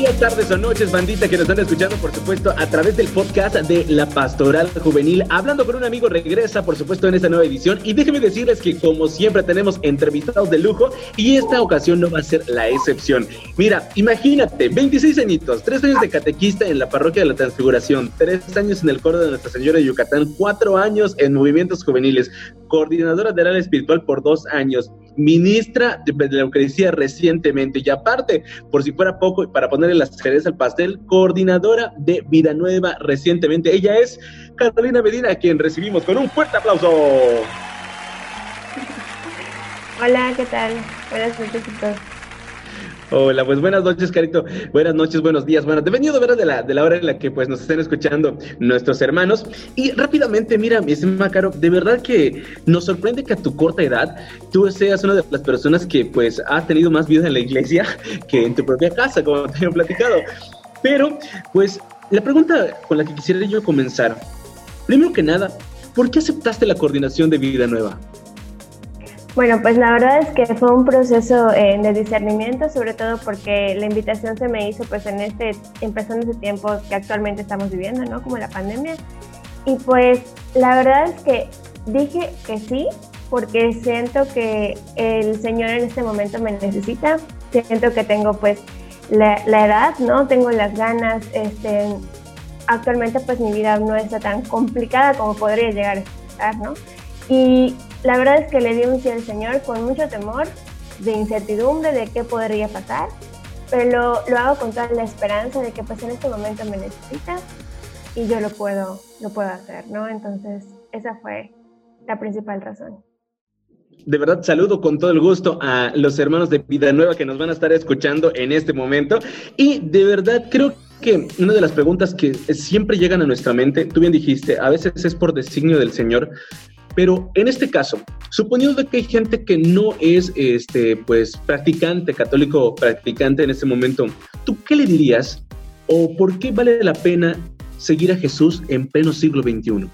Días, tardes o noches, bandita que nos están escuchando, por supuesto, a través del podcast de La Pastoral Juvenil. Hablando con un amigo regresa, por supuesto, en esta nueva edición. Y déjenme decirles que, como siempre, tenemos entrevistados de lujo y esta ocasión no va a ser la excepción. Mira, imagínate, 26 añitos, 3 años de catequista en la parroquia de la Transfiguración, 3 años en el coro de Nuestra Señora de Yucatán, 4 años en movimientos juveniles, coordinadora del área espiritual por 2 años, ministra de la Eucaristía recientemente y aparte, por si fuera poco, para ponerle las cerezas al pastel, coordinadora de Vida Nueva recientemente. Ella es Carolina Medina, a quien recibimos con un fuerte aplauso. Hola, ¿qué tal? Buenas noches a todos. Hola, pues buenas noches, Carito. Buenas noches, buenos días. Bueno, dependiendo de la, de la hora en la que pues nos estén escuchando nuestros hermanos. Y rápidamente, mira, mi estimada Caro, de verdad que nos sorprende que a tu corta edad tú seas una de las personas que pues ha tenido más vida en la iglesia que en tu propia casa, como te he platicado. Pero, pues, la pregunta con la que quisiera yo comenzar, primero que nada, ¿por qué aceptaste la coordinación de Vida Nueva? Bueno, pues la verdad es que fue un proceso eh, de discernimiento, sobre todo porque la invitación se me hizo pues en este, empezando ese tiempo que actualmente estamos viviendo, ¿no? Como la pandemia. Y pues la verdad es que dije que sí, porque siento que el Señor en este momento me necesita, siento que tengo pues la, la edad, ¿no? Tengo las ganas, este, actualmente pues mi vida no está tan complicada como podría llegar a estar, ¿no? Y la verdad es que le di un sí al Señor con mucho temor, de incertidumbre de qué podría pasar, pero lo, hago con toda la esperanza de que pues en este momento me necesita y yo lo puedo, lo puedo hacer, ¿no? Entonces, esa fue la principal razón. De verdad, saludo con todo el gusto a los hermanos de Vida Nueva que nos van a estar escuchando en este momento. Y de verdad, creo que una de las preguntas que siempre llegan a nuestra mente, tú bien dijiste, a veces es por designio del Señor, pero en este caso, suponiendo que hay gente que no es este, pues, practicante, católico practicante en este momento, ¿tú qué le dirías o por qué vale la pena seguir a Jesús en pleno siglo XXI?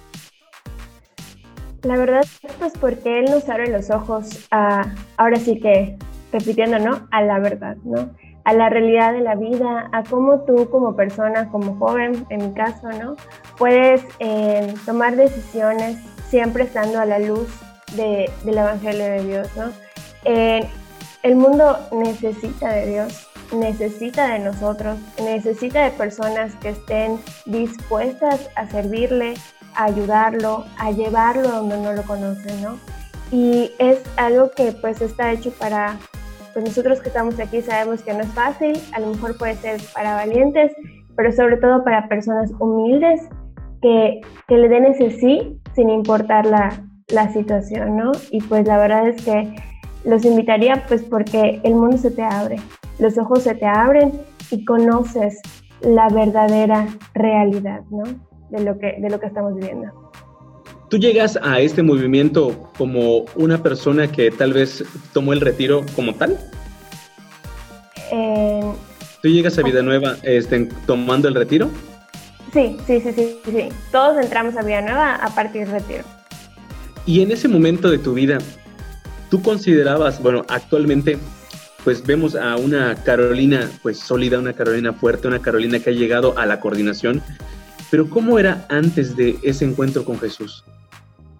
La verdad, pues porque Él nos abre los ojos a, ahora sí que, repitiendo, ¿no? A la verdad, ¿no? A la realidad de la vida, a cómo tú como persona, como joven, en mi caso, ¿no? Puedes eh, tomar decisiones siempre estando a la luz de, del Evangelio de Dios, ¿no? Eh, el mundo necesita de Dios, necesita de nosotros, necesita de personas que estén dispuestas a servirle, a ayudarlo, a llevarlo donde no lo conocen, ¿no? Y es algo que pues está hecho para, pues nosotros que estamos aquí sabemos que no es fácil, a lo mejor puede ser para valientes, pero sobre todo para personas humildes que, que le den ese sí sin importar la, la situación, ¿no? Y pues la verdad es que los invitaría pues porque el mundo se te abre, los ojos se te abren y conoces la verdadera realidad, ¿no? De lo que, de lo que estamos viviendo. ¿Tú llegas a este movimiento como una persona que tal vez tomó el retiro como tal? Eh, ¿Tú llegas a Vida Nueva este, tomando el retiro? Sí, sí, sí, sí, sí. Todos entramos a Vida Nueva a partir del retiro. Y en ese momento de tu vida, ¿tú considerabas, bueno, actualmente, pues vemos a una Carolina, pues sólida, una Carolina fuerte, una Carolina que ha llegado a la coordinación, pero ¿cómo era antes de ese encuentro con Jesús?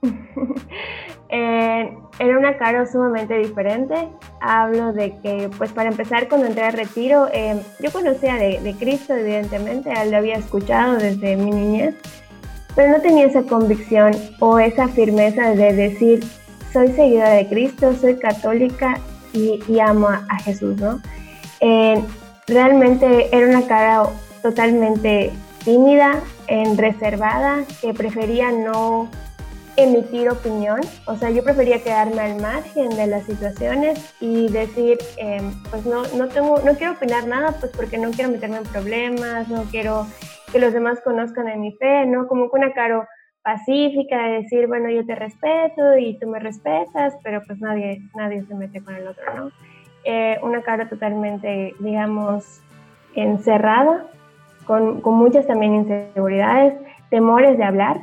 Eh, era una cara sumamente diferente. Hablo de que, pues para empezar, cuando entré a retiro, eh, yo conocía de, Cristo, evidentemente, lo había escuchado desde mi niñez, pero no tenía esa convicción o esa firmeza de decir, soy seguidora de Cristo, soy católica y, amo a, Jesús, ¿no? Realmente era una cara totalmente tímida, reservada, que prefería no emitir opinión, o sea, yo prefería quedarme al margen de las situaciones y decir, em, pues no, no, tengo, no quiero opinar nada, pues porque no quiero meterme en problemas, no quiero que los demás conozcan de mi fe, ¿no? Como que una caro pacífica de decir, bueno, yo te respeto y tú me respetas, pero pues nadie, nadie se mete con el otro, ¿no? Eh, una cara totalmente, digamos, encerrada, con, con muchas también inseguridades, temores de hablar,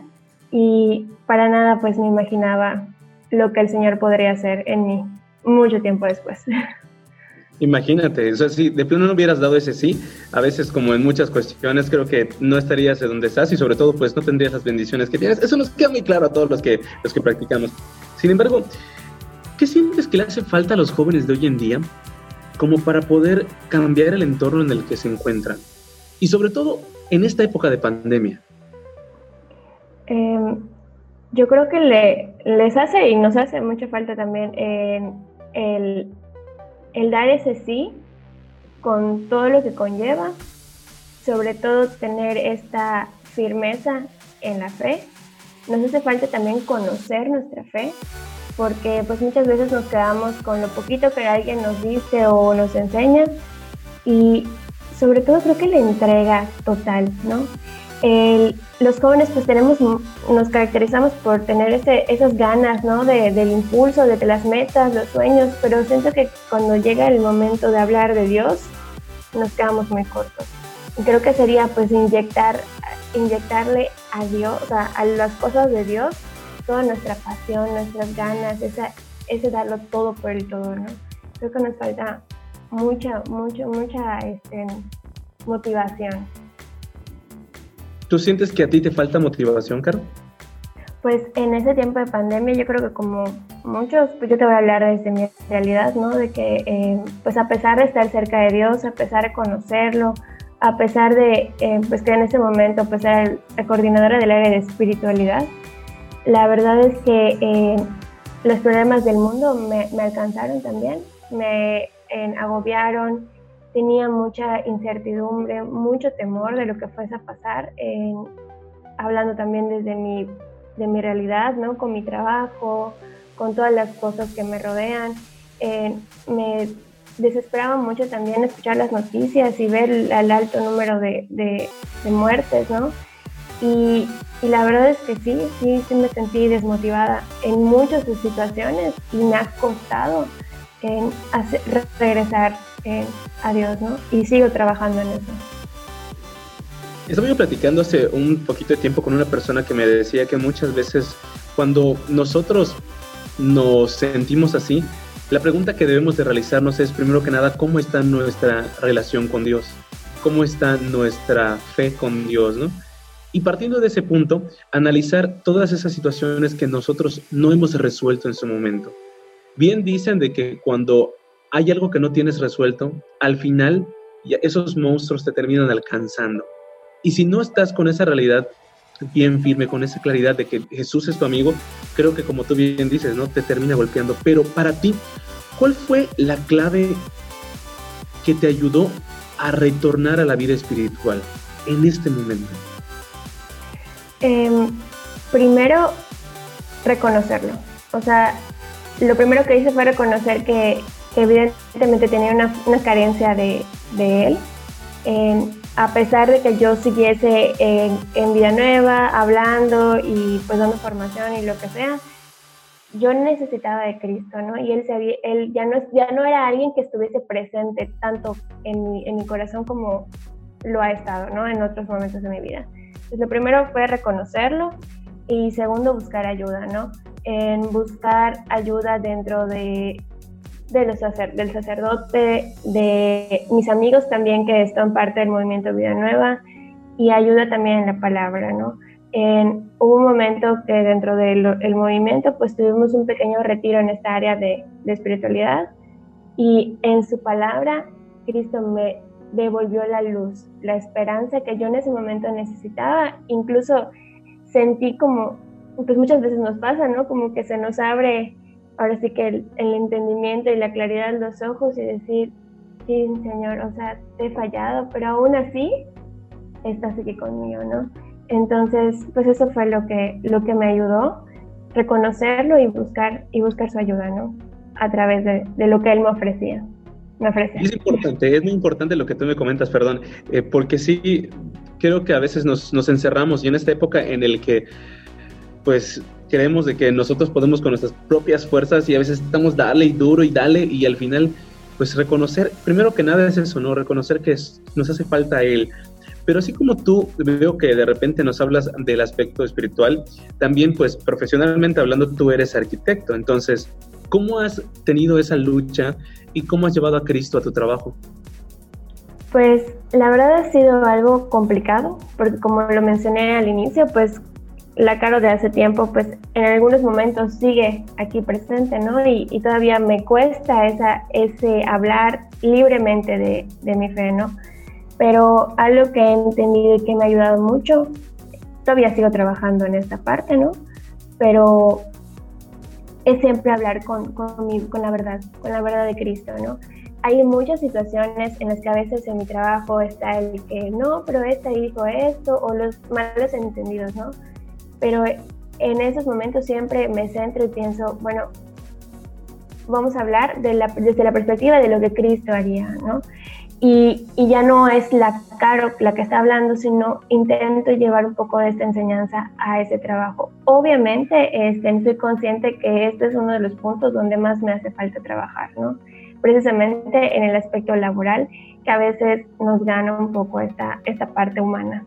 y para nada pues me imaginaba lo que el Señor podría hacer en mí mucho tiempo después. Imagínate, o sea, si de plano no hubieras dado ese sí, a veces como en muchas cuestiones creo que no estarías de donde estás y sobre todo pues no tendrías las bendiciones que tienes. Eso nos queda muy claro a todos los que, los que practicamos. Sin embargo, ¿qué sientes que le hace falta a los jóvenes de hoy en día como para poder cambiar el entorno en el que se encuentran? Y sobre todo en esta época de pandemia. Em, yo creo que le, les hace y nos hace mucha falta también el, el dar ese sí con todo lo que conlleva, sobre todo tener esta firmeza en la fe. Nos hace falta también conocer nuestra fe, porque pues muchas veces nos quedamos con lo poquito que alguien nos dice o nos enseña y sobre todo creo que la entrega total, ¿no? Los jóvenes pues tenemos, nos caracterizamos por tener ese, esas ganas, ¿no? De, del impulso, de las metas, los sueños, pero siento que cuando llega el momento de hablar de Dios, nos quedamos muy cortos. Creo que sería pues inyectar, inyectarle a Dios, sea, a las cosas de Dios, toda nuestra pasión, nuestras ganas, esa, ese darlo todo por el todo, ¿no? Creo que nos falta mucha, mucha, mucha este, motivación. ¿Tú sientes que a ti te falta motivación, Caro? Pues en ese tiempo de pandemia yo creo que como muchos, pues yo te voy a hablar desde mi realidad, ¿no? De que eh, pues a pesar de estar cerca de Dios, a pesar de conocerlo, a pesar de eh, pues que en ese momento pues era la coordinadora del área de espiritualidad, la verdad es que eh, los problemas del mundo me, me alcanzaron también, me agobiaron, tenía mucha incertidumbre, mucho temor de lo que fuese a pasar, hablando también desde mi, de mi realidad, ¿no? con mi trabajo, con todas las cosas que me rodean. Eh, me desesperaba mucho también escuchar las noticias y ver el, alto número de, de, muertes, ¿no? Y, y, la verdad es que sí, sí, sí me sentí desmotivada en muchas situaciones y me ha costado en hacer, regresar eh, a Dios, ¿no? Y sigo trabajando en eso. Estaba yo platicando hace un poquito de tiempo con una persona que me decía que muchas veces cuando nosotros nos sentimos así, la pregunta que debemos de realizarnos es primero que nada, ¿cómo está nuestra relación con Dios? ¿Cómo está nuestra fe con Dios, no? Y partiendo de ese punto, analizar todas esas situaciones que nosotros no hemos resuelto en su momento. Bien dicen de que cuando hay algo que no tienes resuelto, al final esos monstruos te terminan alcanzando. Y si no estás con esa realidad bien firme, con esa claridad de que Jesús es tu amigo, creo que como tú bien dices, ¿no? Te termina golpeando. Pero para ti, ¿cuál fue la clave que te ayudó a retornar a la vida espiritual en este momento? Em, primero, reconocerlo. O sea, lo primero que hice fue reconocer que evidentemente tenía una, carencia de, él. a pesar de que yo siguiese en, en Villanueva hablando y pues dando formación y lo que sea, yo necesitaba de Cristo, ¿no? Y él, se él ya, no, ya no era alguien que estuviese presente tanto en mi, en mi corazón como lo ha estado, ¿no? En otros momentos de mi vida. Entonces, lo primero fue reconocerlo y segundo, buscar ayuda, ¿no? En buscar ayuda dentro de de los del sacerdote, de mis amigos también que están parte del movimiento Vida Nueva y ayuda también en la palabra, ¿no? En, un momento que dentro del movimiento pues tuvimos un pequeño retiro en esta área de, de espiritualidad y en su palabra Cristo me devolvió la luz, la esperanza que yo en ese momento necesitaba, incluso sentí como, pues muchas veces nos pasa, ¿no? Como que se nos abre ahora sí que el, entendimiento y la claridad de los ojos y decir, sí, Señor, o sea, te he fallado, pero aún así estás aquí conmigo, ¿no? Entonces, pues eso fue lo que, lo que me ayudó, reconocerlo y buscar, y buscar su ayuda, ¿no? A través de, lo que él me ofrecía. Me ofrecía. Es importante, es muy importante lo que tú me comentas, perdón, eh, porque sí, creo que a veces nos, nos encerramos y en esta época en el que, pues, creemos de que nosotros podemos con nuestras propias fuerzas y a veces estamos dale y duro y dale y al final pues reconocer, primero que nada es eso, ¿no? Reconocer que nos hace falta Él. Pero así como tú veo que de repente nos hablas del aspecto espiritual, también pues profesionalmente hablando tú eres arquitecto, entonces ¿Cómo has tenido esa lucha y cómo has llevado a Cristo a tu trabajo? Pues la verdad ha sido algo complicado, porque como lo mencioné al inicio, pues la Caro de hace tiempo, pues en algunos momentos sigue aquí presente, ¿no? Y, todavía me cuesta esa, ese hablar libremente de, de, mi fe, ¿no? Pero algo que he entendido y que me ha ayudado mucho, todavía sigo trabajando en esta parte, ¿no? Pero es siempre hablar con, con, con la verdad, con la verdad de Cristo, ¿no? Hay muchas situaciones en las que a veces en mi trabajo está el que no, pero esta dijo esto, o los malos entendidos, ¿no? Pero en esos momentos siempre me centro y pienso, bueno, vamos a hablar de la, desde la perspectiva de lo que Cristo haría, ¿no? Y, y, ya no es la Caro la que está hablando, sino intento llevar un poco de esta enseñanza a ese trabajo. Obviamente, este, soy consciente que este es uno de los puntos donde más me hace falta trabajar, ¿no? Precisamente en el aspecto laboral, que a veces nos gana un poco esta, esta parte humana.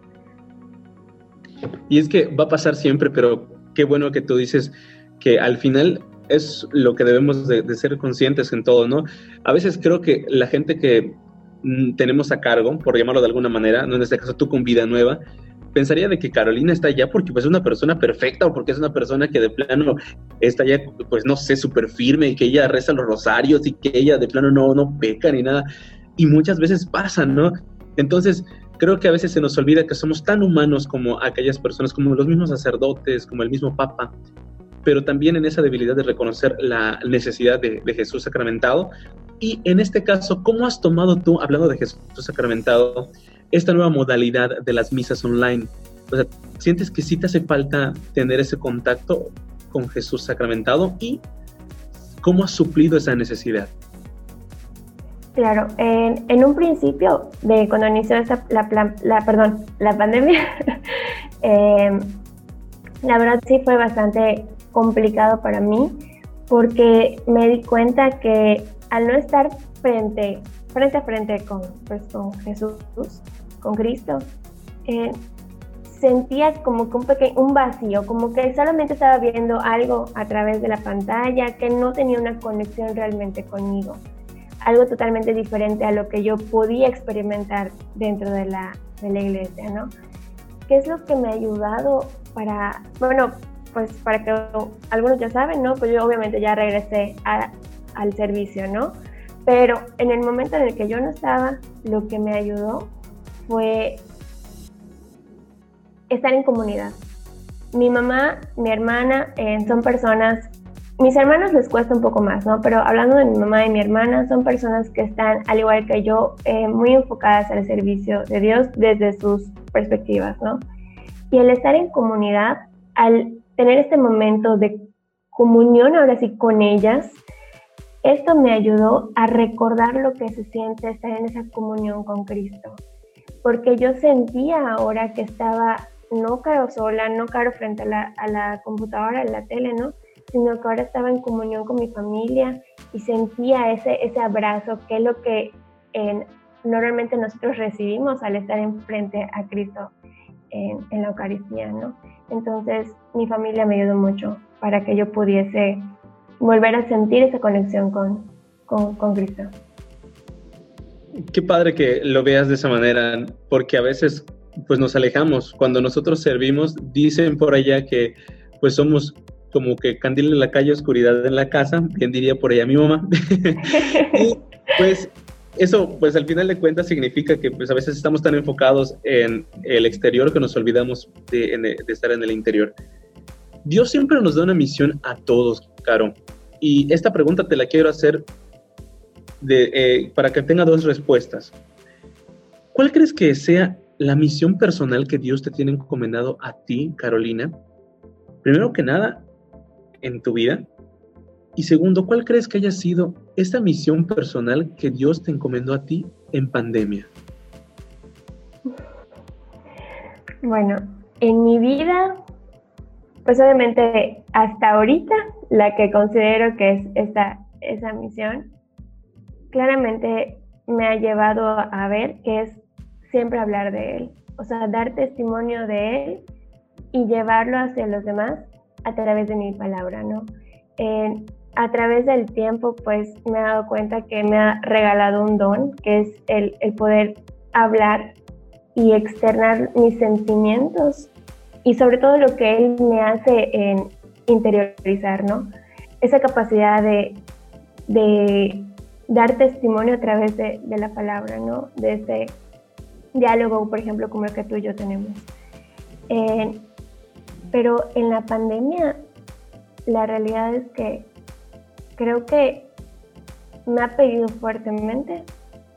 Y es que va a pasar siempre, pero qué bueno que tú dices que al final es lo que debemos de, ser conscientes en todo, ¿no? A veces creo que la gente que mm, tenemos a cargo, por llamarlo de alguna manera, no en este caso tú con vida nueva, pensaría de que Carolina está allá porque pues, es una persona perfecta o porque es una persona que de plano está ya, pues no sé, súper firme y que ella reza los rosarios y que ella de plano no, no peca ni nada. Y muchas veces pasa, ¿no? Entonces, creo que a veces se nos olvida que somos tan humanos como aquellas personas, como los mismos sacerdotes, como el mismo Papa, pero también en esa debilidad de reconocer la necesidad de, Jesús sacramentado. Y en este caso, ¿cómo has tomado tú, hablando de Jesús sacramentado, esta nueva modalidad de las misas online? O sea, ¿sientes que sí te hace falta tener ese contacto con Jesús sacramentado? ¿Y cómo has suplido esa necesidad? Claro, en, un principio, de cuando inició la, perdón, la pandemia, em, la verdad sí fue bastante complicado para mí porque me di cuenta que al no estar frente, frente a frente con, pues, con Jesús, con Cristo, eh, sentía como que un, pequeño, un vacío, como que solamente estaba viendo algo a través de la pantalla, que no tenía una conexión realmente conmigo algo totalmente diferente a lo que yo podía experimentar dentro de la, de la iglesia, ¿no? ¿Qué es lo que me ha ayudado para, bueno, pues para que algunos ya saben, ¿no? Pues yo obviamente ya regresé al servicio, ¿no? Pero en el momento en el que yo no estaba, lo que me ayudó fue estar en comunidad. Mi mamá, mi hermana eh, son personas mis hermanos les cuesta un poco más, ¿no? Pero hablando de mi mamá y mi hermana, son personas que están, al igual que yo, eh, muy enfocadas al servicio de Dios desde sus perspectivas, ¿no? Y el estar en comunidad, al tener este momento de comunión ahora sí con ellas, esto me ayudó a recordar lo que se siente estar en esa comunión con Cristo. Porque yo sentía ahora que estaba no caro sola, no caro frente a la, a la computadora, a la tele, ¿no? Sino que ahora estaba en comunión con mi familia y sentía ese, ese abrazo, que es lo que normalmente nosotros recibimos al estar enfrente a Cristo en, en, la Eucaristía, ¿no? Entonces mi familia me ayudó mucho para que yo pudiese volver a sentir esa conexión con, con, con Cristo. Qué padre que lo veas de esa manera, porque a veces pues nos alejamos. Cuando nosotros servimos, dicen por allá que pues somos como que candil en la calle, oscuridad en la casa, bien diría por allá mi mamá. y pues eso, pues al final de cuentas significa que pues a veces estamos tan enfocados en el exterior que nos olvidamos de, estar en el interior. Dios siempre nos da una misión a todos, Caro. Y esta pregunta te la quiero hacer de, eh, para que tenga dos respuestas. ¿Cuál crees que sea la misión personal que Dios te tiene encomendado a ti, Carolina? Primero que nada, en tu vida? Y segundo, ¿cuál crees que haya sido esta misión personal que Dios te encomendó a ti en pandemia? Bueno, en mi vida, pues obviamente hasta ahorita la que considero que es esta, esa misión, claramente me ha llevado a ver que es siempre hablar de Él, o sea, dar testimonio de Él y llevarlo hacia los demás a través de mi palabra, ¿no? a través del tiempo, pues me he dado cuenta que me ha regalado un don, que es el, el poder hablar y externar mis sentimientos y sobre todo lo que él me hace en interiorizar, ¿no? Esa capacidad de, de dar testimonio a través de, de, la palabra, ¿no? De ese diálogo, por ejemplo, como el que tú y yo tenemos. Eh, pero en la pandemia, la realidad es que creo que me ha pedido fuertemente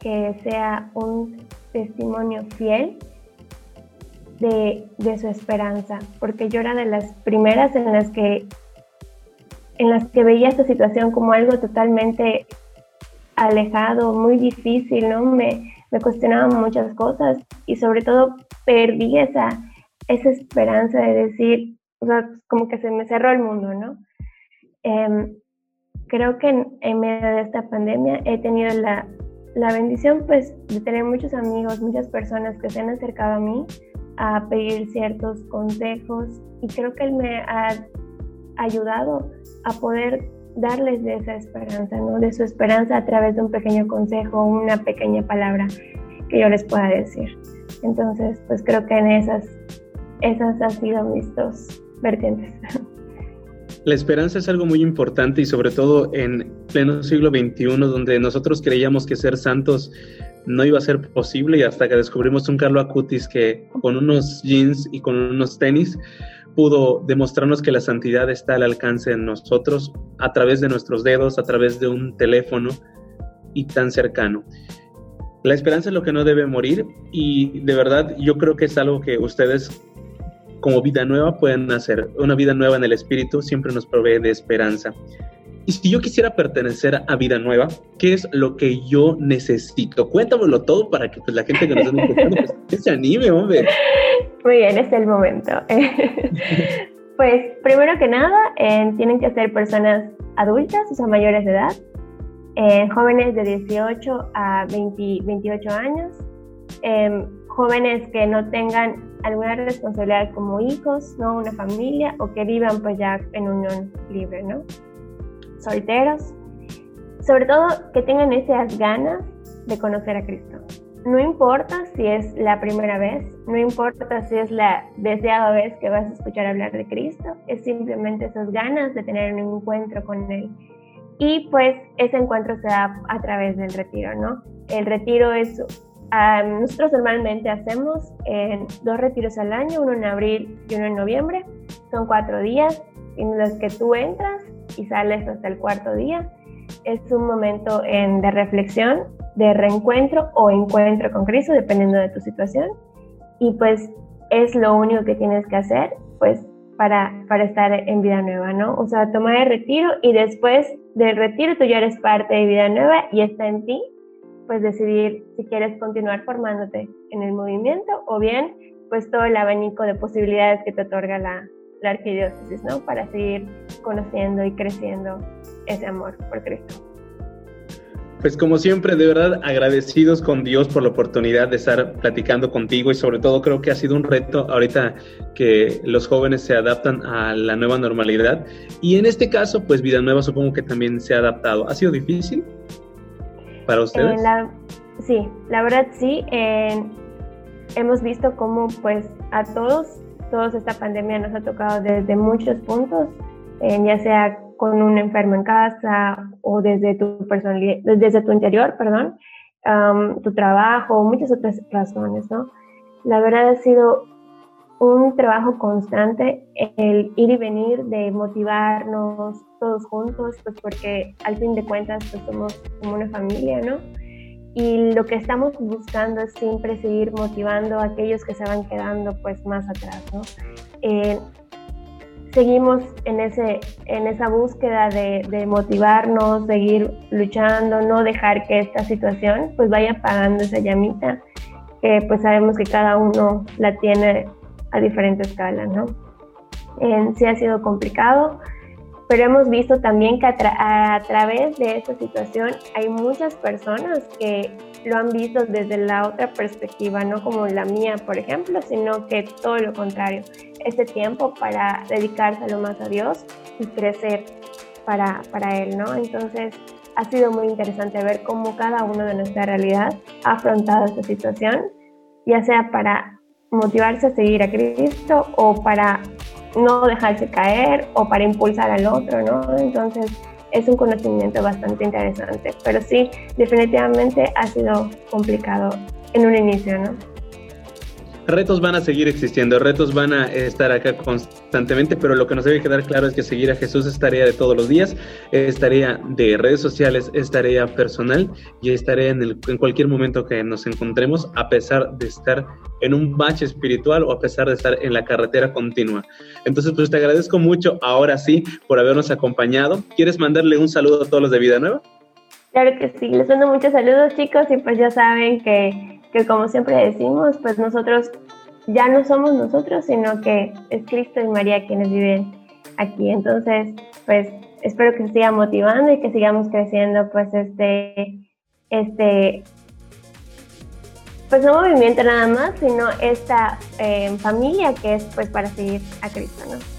que sea un testimonio fiel de, de, su esperanza, porque yo era de las primeras en las que en las que veía esta situación como algo totalmente alejado, muy difícil, ¿no? Me, me cuestionaba muchas cosas y sobre todo perdí esa, esa esperanza de decir, o sea, como que se me cerró el mundo, ¿no? Em, creo que en, medio de esta pandemia he tenido la, la bendición pues de tener muchos amigos, muchas personas que se han acercado a mí a pedir ciertos consejos y creo que él me ha ayudado a poder darles de esa esperanza, ¿no? De su esperanza a través de un pequeño consejo, una pequeña palabra que yo les pueda decir. Entonces, pues creo que en esas, esas han sido mis dos vertientes. La esperanza es algo muy importante y sobre todo en pleno siglo XXI, donde nosotros creíamos que ser santos no iba a ser posible y hasta que descubrimos un Carlo Acutis que con unos jeans y con unos tenis pudo demostrarnos que la santidad está al alcance de nosotros a través de nuestros dedos, a través de un teléfono y tan cercano. La esperanza es lo que no debe morir y de verdad yo creo que es algo que ustedes como vida nueva pueden hacer. Una vida nueva en el espíritu siempre nos provee de esperanza. Y si yo quisiera pertenecer a Vida Nueva, ¿qué es lo que yo necesito? Cuéntamelo todo para que pues, la gente que nos está escuchando pues, se anime, hombre. Muy bien, es el momento. pues primero que nada, eh, tienen que ser personas adultas, o sea, mayores de edad, eh, jóvenes de 18 a 28 años, eh, jóvenes que no tengan alguna responsabilidad como hijos, ¿no? Una familia o que vivan pues ya en unión libre, ¿no? Solteros. Sobre todo que tengan esas ganas de conocer a Cristo. No importa si es la primera vez, no importa si es la deseada vez que vas a escuchar hablar de Cristo, es simplemente esas ganas de tener un encuentro con Él. Y pues ese encuentro se da a través del retiro, ¿no? El retiro es nosotros normalmente hacemos dos retiros al año, uno en abril y uno en noviembre. Son cuatro días en los que tú entras y sales hasta el cuarto día. Es un momento de reflexión, de reencuentro o encuentro con Cristo, dependiendo de tu situación. Y pues es lo único que tienes que hacer, pues para, para estar en vida nueva, ¿no? O sea, tomar el retiro y después del retiro tú ya eres parte de vida nueva y está en ti pues decidir si quieres continuar formándote en el movimiento o bien pues todo el abanico de posibilidades que te otorga la, la arquidiócesis, ¿no? Para seguir conociendo y creciendo ese amor por Cristo. Pues como siempre, de verdad agradecidos con Dios por la oportunidad de estar platicando contigo y sobre todo creo que ha sido un reto ahorita que los jóvenes se adaptan a la nueva normalidad y en este caso pues Vida Nueva supongo que también se ha adaptado. ¿Ha sido difícil? Para ustedes? sí, la verdad sí. hemos visto cómo pues a todos, todos esta pandemia nos ha tocado desde muchos puntos, ya sea con un enfermo en casa o desde tu personalidad, desde tu interior, perdón, tu trabajo, muchas otras razones, ¿no? La verdad ha sido un trabajo constante, el ir y venir de motivarnos todos juntos, pues porque al fin de cuentas pues somos como una familia, ¿no? Y lo que estamos buscando es siempre seguir motivando a aquellos que se van quedando pues más atrás, ¿no? Eh, seguimos en, ese, en esa búsqueda de, de, motivarnos, seguir luchando, no dejar que esta situación pues vaya apagando esa llamita, que pues sabemos que cada uno la tiene a diferente escala, ¿no? sí ha sido complicado, pero hemos visto también que a, través de esta situación hay muchas personas que lo han visto desde la otra perspectiva, no como la mía, por ejemplo, sino que todo lo contrario, este tiempo para dedicárselo más a Dios y crecer para, para él, ¿no? Entonces ha sido muy interesante ver cómo cada uno de nuestra realidad ha afrontado esta situación, ya sea para motivarse a seguir a Cristo o para no dejarse caer o para impulsar al otro, ¿no? Entonces es un conocimiento bastante interesante, pero sí, definitivamente ha sido complicado en un inicio, ¿no? Retos van a seguir existiendo, retos van a estar acá constantemente, pero lo que nos debe quedar claro es que seguir a Jesús es tarea de todos los días, es tarea de redes sociales, es tarea personal y es tarea en, cualquier momento que nos encontremos, a pesar de estar en un bache espiritual o a pesar de estar en la carretera continua. Entonces, pues te agradezco mucho ahora sí por habernos acompañado. ¿Quieres mandarle un saludo a todos los de Vida Nueva? Claro que sí, les mando muchos saludos chicos y pues ya saben que que como siempre decimos, pues nosotros ya no somos nosotros, sino que es Cristo y María quienes viven aquí. Entonces, pues espero que se siga motivando y que sigamos creciendo, pues este, este, pues no movimiento nada más, sino esta eh, familia que es pues para seguir a Cristo, ¿no?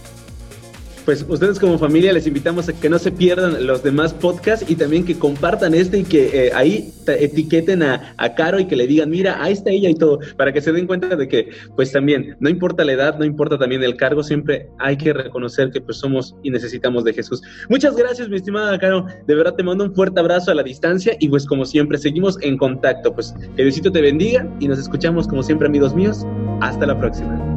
Pues ustedes como familia les invitamos a que no se pierdan los demás podcasts y también que compartan este y que eh, ahí etiqueten a, a, Caro y que le digan, mira, ahí está ella y todo, para que se den cuenta de que pues también no importa la edad, no importa también el cargo, siempre hay que reconocer que pues somos y necesitamos de Jesús. Muchas gracias, mi estimada Caro, de verdad te mando un fuerte abrazo a la distancia y pues como siempre seguimos en contacto, pues que Diosito te bendiga y nos escuchamos como siempre amigos míos. Hasta la próxima.